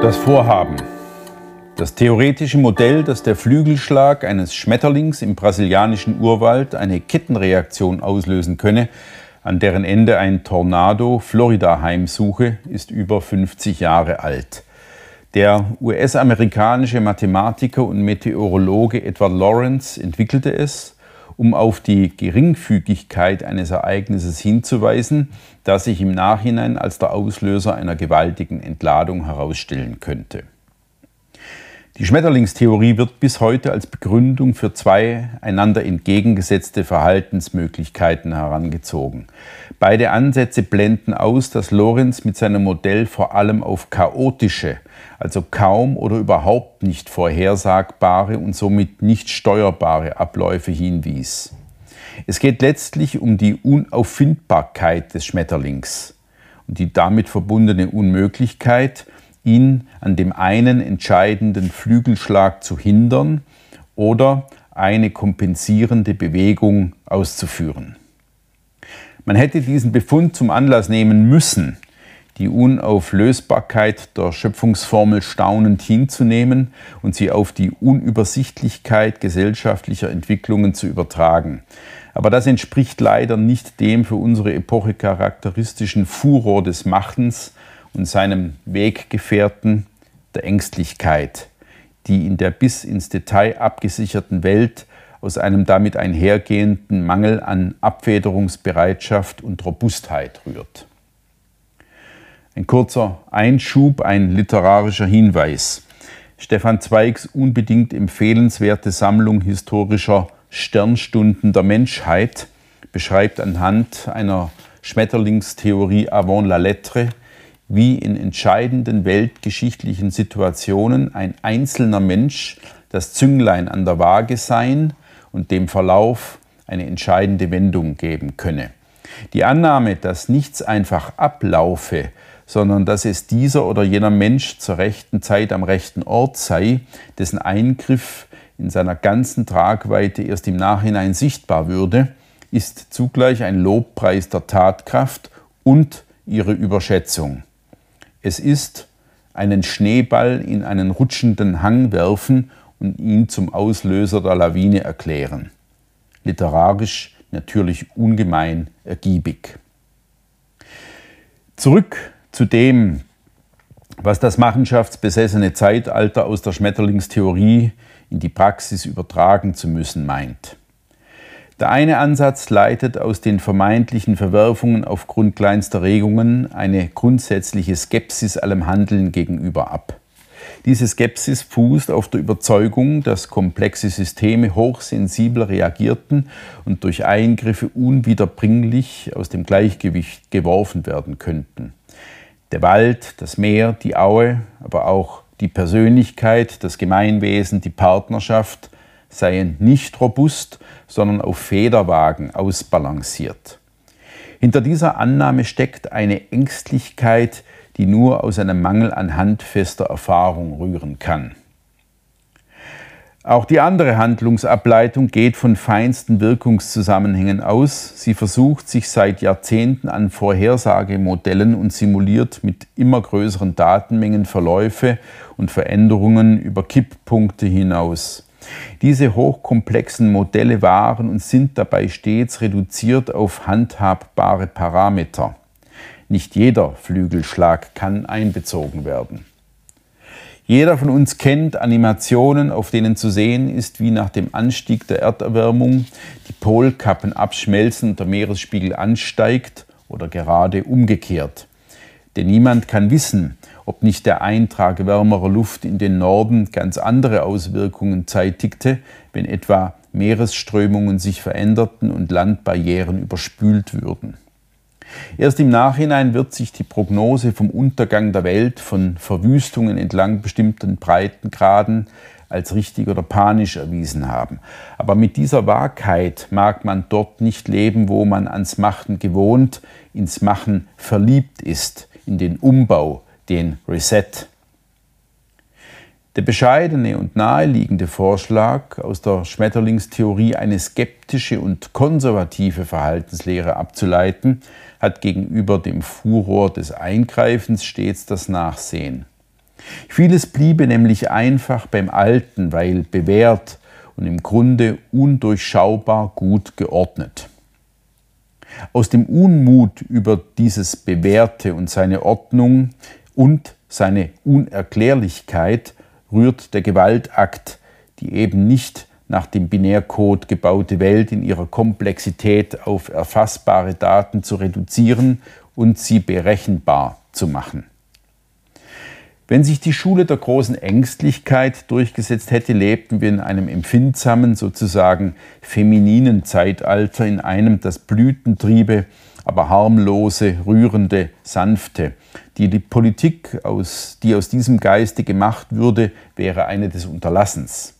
Das Vorhaben. Das theoretische Modell, dass der Flügelschlag eines Schmetterlings im brasilianischen Urwald eine Kettenreaktion auslösen könne, an deren Ende ein Tornado Florida heimsuche, ist über 50 Jahre alt. Der US-amerikanische Mathematiker und Meteorologe Edward Lawrence entwickelte es, um auf die Geringfügigkeit eines Ereignisses hinzuweisen, das sich im Nachhinein als der Auslöser einer gewaltigen Entladung herausstellen könnte. Die Schmetterlingstheorie wird bis heute als Begründung für zwei einander entgegengesetzte Verhaltensmöglichkeiten herangezogen. Beide Ansätze blenden aus, dass Lorenz mit seinem Modell vor allem auf chaotische, also kaum oder überhaupt nicht vorhersagbare und somit nicht steuerbare Abläufe hinwies. Es geht letztlich um die Unauffindbarkeit des Schmetterlings und die damit verbundene Unmöglichkeit, ihn an dem einen entscheidenden Flügelschlag zu hindern oder eine kompensierende Bewegung auszuführen. Man hätte diesen Befund zum Anlass nehmen müssen, die Unauflösbarkeit der Schöpfungsformel staunend hinzunehmen und sie auf die Unübersichtlichkeit gesellschaftlicher Entwicklungen zu übertragen. Aber das entspricht leider nicht dem für unsere Epoche charakteristischen Furor des Machens und seinem Weggefährten der Ängstlichkeit, die in der bis ins Detail abgesicherten Welt aus einem damit einhergehenden Mangel an Abfederungsbereitschaft und Robustheit rührt. Ein kurzer Einschub, ein literarischer Hinweis. Stefan Zweigs unbedingt empfehlenswerte Sammlung historischer Sternstunden der Menschheit beschreibt anhand einer Schmetterlingstheorie avant la lettre wie in entscheidenden weltgeschichtlichen Situationen ein einzelner Mensch das Zünglein an der Waage sein und dem Verlauf eine entscheidende Wendung geben könne. Die Annahme, dass nichts einfach ablaufe, sondern dass es dieser oder jener Mensch zur rechten Zeit am rechten Ort sei, dessen Eingriff in seiner ganzen Tragweite erst im Nachhinein sichtbar würde, ist zugleich ein Lobpreis der Tatkraft und ihre Überschätzung. Es ist einen Schneeball in einen rutschenden Hang werfen und ihn zum Auslöser der Lawine erklären. Literarisch natürlich ungemein ergiebig. Zurück zu dem, was das machenschaftsbesessene Zeitalter aus der Schmetterlingstheorie in die Praxis übertragen zu müssen meint. Der eine Ansatz leitet aus den vermeintlichen Verwerfungen aufgrund kleinster Regungen eine grundsätzliche Skepsis allem Handeln gegenüber ab. Diese Skepsis fußt auf der Überzeugung, dass komplexe Systeme hochsensibel reagierten und durch Eingriffe unwiederbringlich aus dem Gleichgewicht geworfen werden könnten. Der Wald, das Meer, die Aue, aber auch die Persönlichkeit, das Gemeinwesen, die Partnerschaft seien nicht robust, sondern auf Federwagen ausbalanciert. Hinter dieser Annahme steckt eine Ängstlichkeit, die nur aus einem Mangel an handfester Erfahrung rühren kann. Auch die andere Handlungsableitung geht von feinsten Wirkungszusammenhängen aus. Sie versucht sich seit Jahrzehnten an Vorhersagemodellen und simuliert mit immer größeren Datenmengen Verläufe und Veränderungen über Kipppunkte hinaus. Diese hochkomplexen Modelle waren und sind dabei stets reduziert auf handhabbare Parameter. Nicht jeder Flügelschlag kann einbezogen werden. Jeder von uns kennt Animationen, auf denen zu sehen ist, wie nach dem Anstieg der Erderwärmung die Polkappen abschmelzen und der Meeresspiegel ansteigt oder gerade umgekehrt. Denn niemand kann wissen, ob nicht der Eintrag wärmerer Luft in den Norden ganz andere Auswirkungen zeitigte, wenn etwa Meeresströmungen sich veränderten und Landbarrieren überspült würden. Erst im Nachhinein wird sich die Prognose vom Untergang der Welt, von Verwüstungen entlang bestimmten Breitengraden als richtig oder panisch erwiesen haben. Aber mit dieser Wahrheit mag man dort nicht leben, wo man ans Machen gewohnt, ins Machen verliebt ist, in den Umbau, den Reset. Der bescheidene und naheliegende Vorschlag, aus der Schmetterlingstheorie eine skeptische und konservative Verhaltenslehre abzuleiten, hat gegenüber dem Furor des Eingreifens stets das Nachsehen. Vieles bliebe nämlich einfach beim Alten, weil bewährt und im Grunde undurchschaubar gut geordnet. Aus dem Unmut über dieses Bewährte und seine Ordnung und seine Unerklärlichkeit rührt der Gewaltakt, die eben nicht nach dem Binärcode gebaute Welt in ihrer Komplexität auf erfassbare Daten zu reduzieren und sie berechenbar zu machen. Wenn sich die Schule der großen Ängstlichkeit durchgesetzt hätte, lebten wir in einem empfindsamen, sozusagen femininen Zeitalter, in einem das Blütentriebe, aber harmlose, rührende, sanfte. Die, die Politik, aus, die aus diesem Geiste gemacht würde, wäre eine des Unterlassens.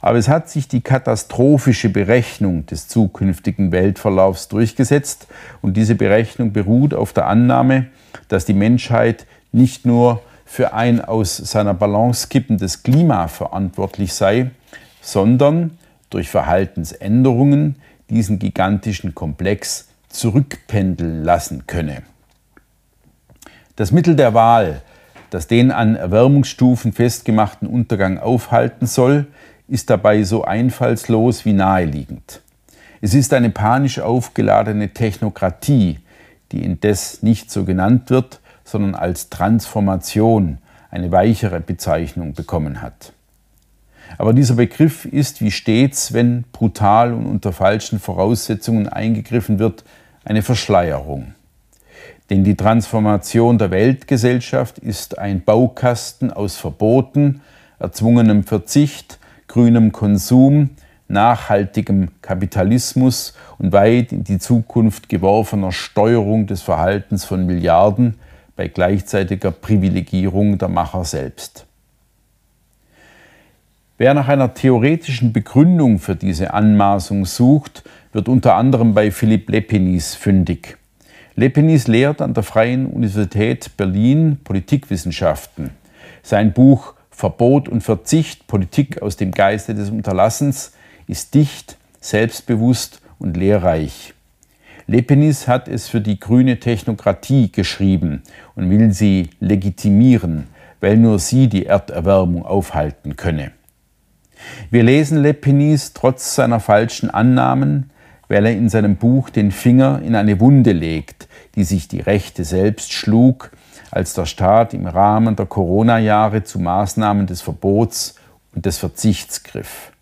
Aber es hat sich die katastrophische Berechnung des zukünftigen Weltverlaufs durchgesetzt und diese Berechnung beruht auf der Annahme, dass die Menschheit nicht nur für ein aus seiner Balance kippendes Klima verantwortlich sei, sondern durch Verhaltensänderungen diesen gigantischen Komplex zurückpendeln lassen könne. Das Mittel der Wahl, das den an Erwärmungsstufen festgemachten Untergang aufhalten soll, ist dabei so einfallslos wie naheliegend. Es ist eine panisch aufgeladene Technokratie, die indes nicht so genannt wird, sondern als Transformation eine weichere Bezeichnung bekommen hat. Aber dieser Begriff ist wie stets, wenn brutal und unter falschen Voraussetzungen eingegriffen wird, eine Verschleierung. Denn die Transformation der Weltgesellschaft ist ein Baukasten aus Verboten, erzwungenem Verzicht, grünem Konsum, nachhaltigem Kapitalismus und weit in die Zukunft geworfener Steuerung des Verhaltens von Milliarden, bei gleichzeitiger Privilegierung der Macher selbst. Wer nach einer theoretischen Begründung für diese Anmaßung sucht, wird unter anderem bei Philipp Lepenis fündig. Lepenis lehrt an der Freien Universität Berlin Politikwissenschaften. Sein Buch Verbot und Verzicht, Politik aus dem Geiste des Unterlassens ist dicht, selbstbewusst und lehrreich. Lepenis hat es für die grüne Technokratie geschrieben und will sie legitimieren, weil nur sie die Erderwärmung aufhalten könne. Wir lesen Lepenis trotz seiner falschen Annahmen, weil er in seinem Buch den Finger in eine Wunde legt, die sich die Rechte selbst schlug, als der Staat im Rahmen der Corona-Jahre zu Maßnahmen des Verbots und des Verzichts griff.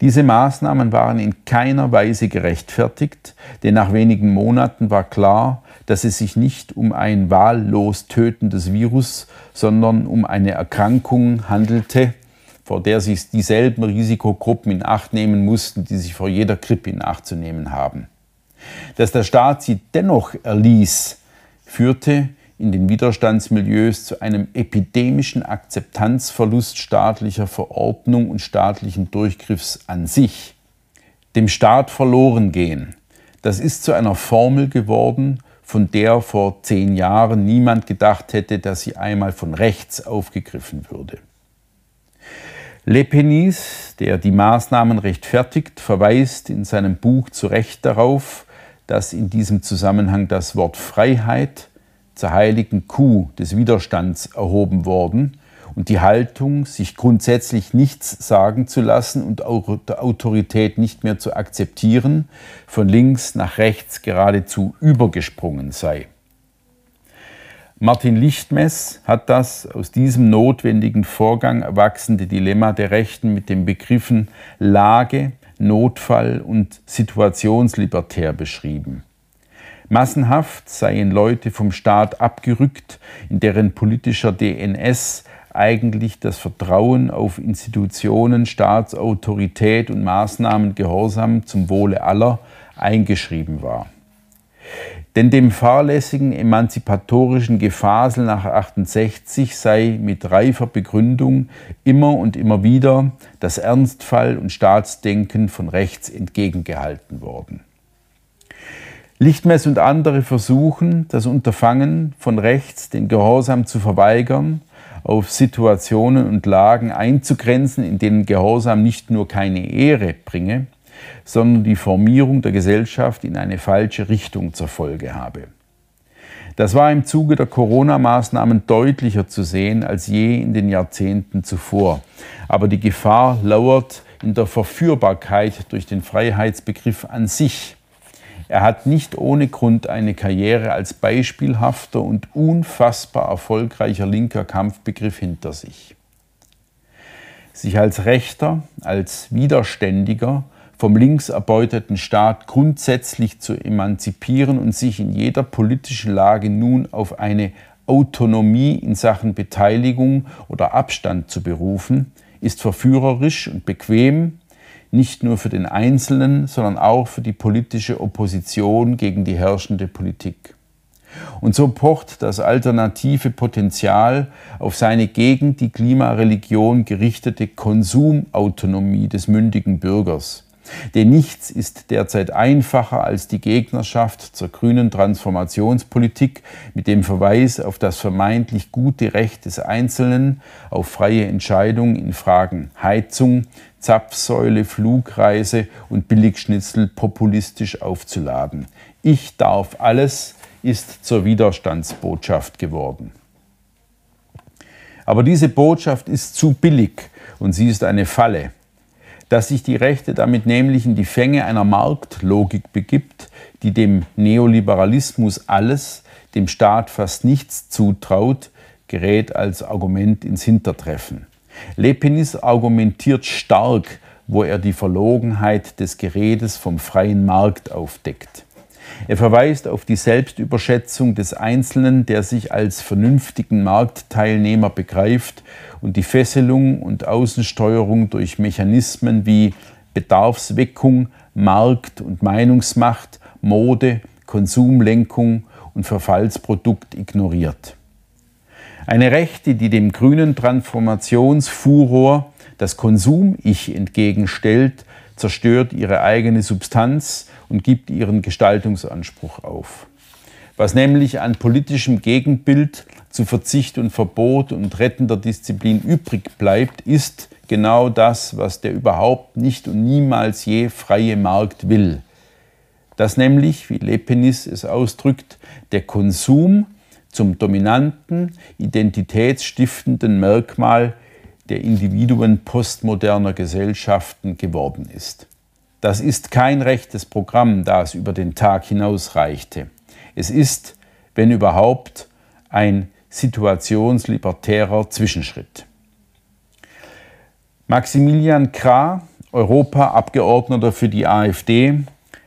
Diese Maßnahmen waren in keiner Weise gerechtfertigt, denn nach wenigen Monaten war klar, dass es sich nicht um ein wahllos tötendes Virus, sondern um eine Erkrankung handelte, vor der sich dieselben Risikogruppen in Acht nehmen mussten, die sich vor jeder Grippe in Acht zu nehmen haben. Dass der Staat sie dennoch erließ, führte in den Widerstandsmilieus zu einem epidemischen Akzeptanzverlust staatlicher Verordnung und staatlichen Durchgriffs an sich. Dem Staat verloren gehen, das ist zu einer Formel geworden, von der vor zehn Jahren niemand gedacht hätte, dass sie einmal von rechts aufgegriffen würde. Lepenis, der die Maßnahmen rechtfertigt, verweist in seinem Buch zu Recht darauf, dass in diesem Zusammenhang das Wort Freiheit zur heiligen Kuh des Widerstands erhoben worden und die Haltung, sich grundsätzlich nichts sagen zu lassen und Autorität nicht mehr zu akzeptieren, von links nach rechts geradezu übergesprungen sei. Martin Lichtmess hat das aus diesem notwendigen Vorgang erwachsene Dilemma der Rechten mit den Begriffen Lage, Notfall und Situationslibertär beschrieben. Massenhaft seien Leute vom Staat abgerückt, in deren politischer DNS eigentlich das Vertrauen auf Institutionen, Staatsautorität und Maßnahmen Gehorsam zum Wohle aller eingeschrieben war. Denn dem fahrlässigen emanzipatorischen Gefasel nach 68 sei mit reifer Begründung immer und immer wieder das Ernstfall und Staatsdenken von rechts entgegengehalten worden. Lichtmess und andere versuchen, das Unterfangen von rechts, den Gehorsam zu verweigern, auf Situationen und Lagen einzugrenzen, in denen Gehorsam nicht nur keine Ehre bringe, sondern die Formierung der Gesellschaft in eine falsche Richtung zur Folge habe. Das war im Zuge der Corona-Maßnahmen deutlicher zu sehen als je in den Jahrzehnten zuvor. Aber die Gefahr lauert in der Verführbarkeit durch den Freiheitsbegriff an sich. Er hat nicht ohne Grund eine Karriere als beispielhafter und unfassbar erfolgreicher linker Kampfbegriff hinter sich. Sich als Rechter, als Widerständiger vom links erbeuteten Staat grundsätzlich zu emanzipieren und sich in jeder politischen Lage nun auf eine Autonomie in Sachen Beteiligung oder Abstand zu berufen, ist verführerisch und bequem, nicht nur für den Einzelnen, sondern auch für die politische Opposition gegen die herrschende Politik. Und so pocht das alternative Potenzial auf seine gegen die Klimareligion gerichtete Konsumautonomie des mündigen Bürgers. Denn nichts ist derzeit einfacher als die Gegnerschaft zur grünen Transformationspolitik mit dem Verweis auf das vermeintlich gute Recht des Einzelnen auf freie Entscheidung in Fragen Heizung, Zapfsäule, Flugreise und Billigschnitzel populistisch aufzuladen. Ich darf alles ist zur Widerstandsbotschaft geworden. Aber diese Botschaft ist zu billig und sie ist eine Falle dass sich die Rechte damit nämlich in die Fänge einer Marktlogik begibt, die dem Neoliberalismus alles, dem Staat fast nichts zutraut, gerät als Argument ins Hintertreffen. Lepenis argumentiert stark, wo er die Verlogenheit des Geredes vom freien Markt aufdeckt. Er verweist auf die Selbstüberschätzung des Einzelnen, der sich als vernünftigen Marktteilnehmer begreift und die Fesselung und Außensteuerung durch Mechanismen wie Bedarfsweckung, Markt- und Meinungsmacht, Mode, Konsumlenkung und Verfallsprodukt ignoriert. Eine Rechte, die dem grünen Transformationsfuror das Konsum-Ich entgegenstellt, zerstört ihre eigene Substanz und gibt ihren Gestaltungsanspruch auf. Was nämlich an politischem Gegenbild zu Verzicht und Verbot und rettender Disziplin übrig bleibt, ist genau das, was der überhaupt nicht und niemals je freie Markt will. Dass nämlich, wie Lepenis es ausdrückt, der Konsum zum dominanten, identitätsstiftenden Merkmal der Individuen postmoderner Gesellschaften geworden ist. Das ist kein rechtes Programm, das über den Tag hinaus reichte. Es ist, wenn überhaupt, ein situationslibertärer Zwischenschritt. Maximilian Krah, Europaabgeordneter für die AfD,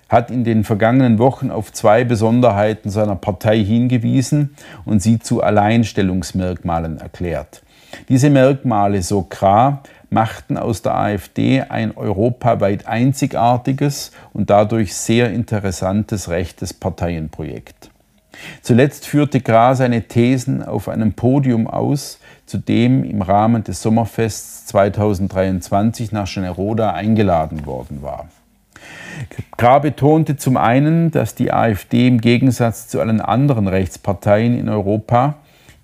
hat in den vergangenen Wochen auf zwei Besonderheiten seiner Partei hingewiesen und sie zu Alleinstellungsmerkmalen erklärt. Diese Merkmale, so Krah, machten aus der AfD ein europaweit einzigartiges und dadurch sehr interessantes rechtes Parteienprojekt. Zuletzt führte Krah seine Thesen auf einem Podium aus, zu dem im Rahmen des Sommerfests 2023 nach Schneroda eingeladen worden war. Krah betonte zum einen, dass die AfD im Gegensatz zu allen anderen Rechtsparteien in Europa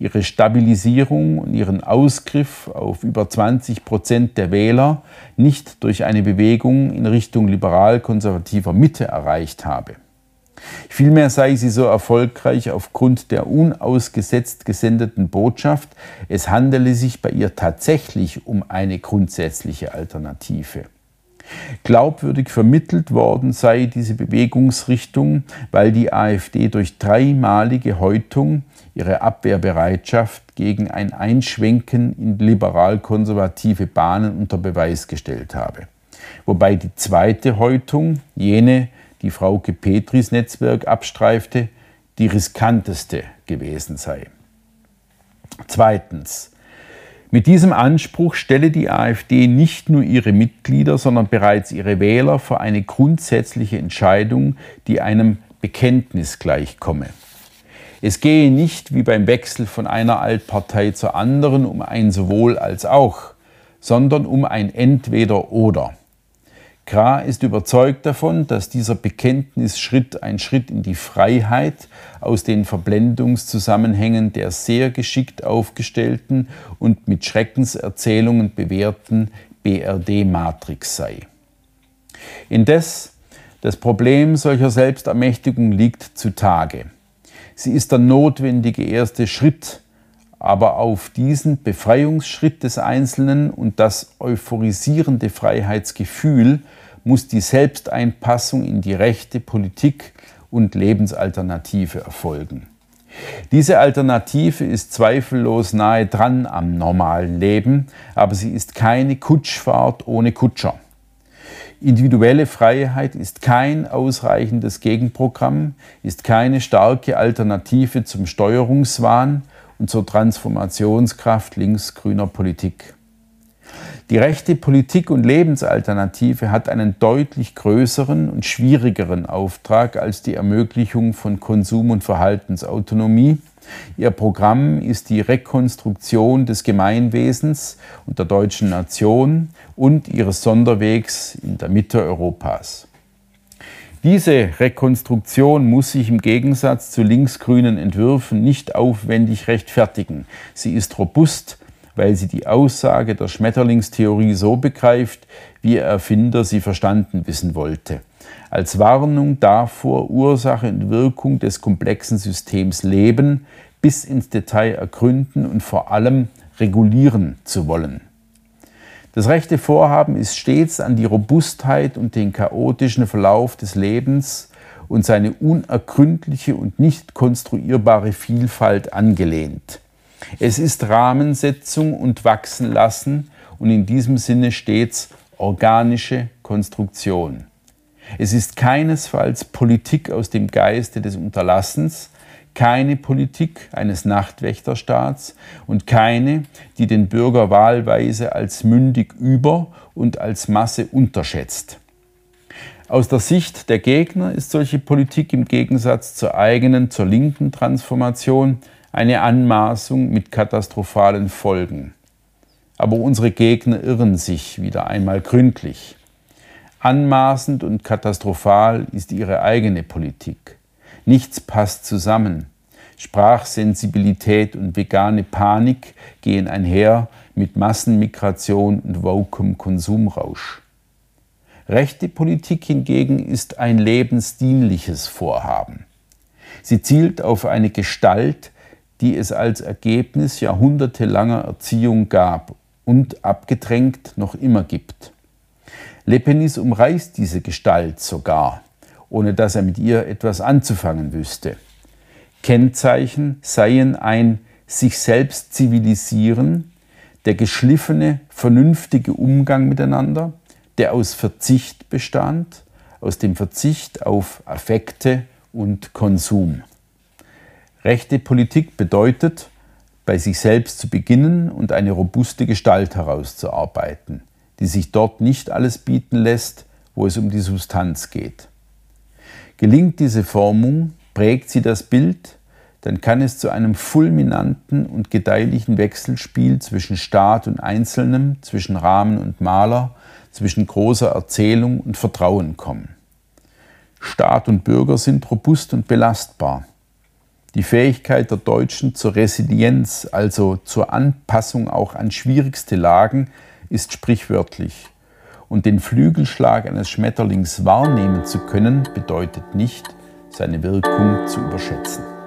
ihre Stabilisierung und ihren Ausgriff auf über 20 Prozent der Wähler nicht durch eine Bewegung in Richtung liberal-konservativer Mitte erreicht habe. Vielmehr sei sie so erfolgreich aufgrund der unausgesetzt gesendeten Botschaft, es handele sich bei ihr tatsächlich um eine grundsätzliche Alternative. Glaubwürdig vermittelt worden sei diese Bewegungsrichtung, weil die AfD durch dreimalige Häutung ihre Abwehrbereitschaft gegen ein Einschwenken in liberal-konservative Bahnen unter Beweis gestellt habe. Wobei die zweite Häutung, jene, die Frauke Petris Netzwerk abstreifte, die riskanteste gewesen sei. Zweitens. Mit diesem Anspruch stelle die AfD nicht nur ihre Mitglieder, sondern bereits ihre Wähler vor eine grundsätzliche Entscheidung, die einem Bekenntnis gleichkomme. Es gehe nicht wie beim Wechsel von einer Altpartei zur anderen um ein sowohl als auch, sondern um ein entweder oder. Krah ist überzeugt davon, dass dieser Bekenntnisschritt ein Schritt in die Freiheit aus den Verblendungszusammenhängen der sehr geschickt aufgestellten und mit Schreckenserzählungen bewehrten BRD-Matrix sei. Indes, das Problem solcher Selbstermächtigung liegt zutage. Sie ist der notwendige erste Schritt, aber auf diesen Befreiungsschritt des Einzelnen und das euphorisierende Freiheitsgefühl muss die Selbsteinpassung in die rechte Politik und Lebensalternative erfolgen. Diese Alternative ist zweifellos nahe dran am normalen Leben, aber sie ist keine Kutschfahrt ohne Kutscher. Individuelle Freiheit ist kein ausreichendes Gegenprogramm, ist keine starke Alternative zum Steuerungswahn und zur Transformationskraft linksgrüner Politik. Die rechte Politik- und Lebensalternative hat einen deutlich größeren und schwierigeren Auftrag als die Ermöglichung von Konsum- und Verhaltensautonomie. Ihr Programm ist die Rekonstruktion des Gemeinwesens und der deutschen Nation und ihres Sonderwegs in der Mitte Europas. Diese Rekonstruktion muss sich im Gegensatz zu linksgrünen Entwürfen nicht aufwendig rechtfertigen. Sie ist robust, weil sie die Aussage der Schmetterlingstheorie so begreift, wie ihr Erfinder sie verstanden wissen wollte. Als Warnung davor, Ursache und Wirkung des komplexen Systems Leben bis ins Detail ergründen und vor allem regulieren zu wollen. Das rechte Vorhaben ist stets an die Robustheit und den chaotischen Verlauf des Lebens und seine unergründliche und nicht konstruierbare Vielfalt angelehnt. Es ist Rahmensetzung und Wachsenlassen und in diesem Sinne stets organische Konstruktion. Es ist keinesfalls Politik aus dem Geiste des Unterlassens, keine Politik eines Nachtwächterstaats und keine, die den Bürger wahlweise als mündig über und als Masse unterschätzt. Aus der Sicht der Gegner ist solche Politik im Gegensatz zur eigenen, zur linken Transformation eine Anmaßung mit katastrophalen Folgen. Aber unsere Gegner irren sich wieder einmal gründlich. Anmaßend und katastrophal ist ihre eigene Politik. Nichts passt zusammen. Sprachsensibilität und vegane Panik gehen einher mit Massenmigration und wokem Konsumrausch. Rechte Politik hingegen ist ein lebensdienliches Vorhaben. Sie zielt auf eine Gestalt, die es als Ergebnis jahrhundertelanger Erziehung gab und abgedrängt noch immer gibt. Lepenis umreißt diese Gestalt sogar, ohne dass er mit ihr etwas anzufangen wüsste. Kennzeichen seien ein sich selbst zivilisieren, der geschliffene, vernünftige Umgang miteinander, der aus Verzicht bestand, aus dem Verzicht auf Affekte und Konsum. Rechte Politik bedeutet, bei sich selbst zu beginnen und eine robuste Gestalt herauszuarbeiten, die sich dort nicht alles bieten lässt, wo es um die Substanz geht. Gelingt diese Formung, prägt sie das Bild, dann kann es zu einem fulminanten und gedeihlichen Wechselspiel zwischen Staat und Einzelnem, zwischen Rahmen und Maler, zwischen großer Erzählung und Vertrauen kommen. Staat und Bürger sind robust und belastbar. Die Fähigkeit der Deutschen zur Resilienz, also zur Anpassung auch an schwierigste Lagen, ist sprichwörtlich. Und den Flügelschlag eines Schmetterlings wahrnehmen zu können, bedeutet nicht, seine Wirkung zu überschätzen.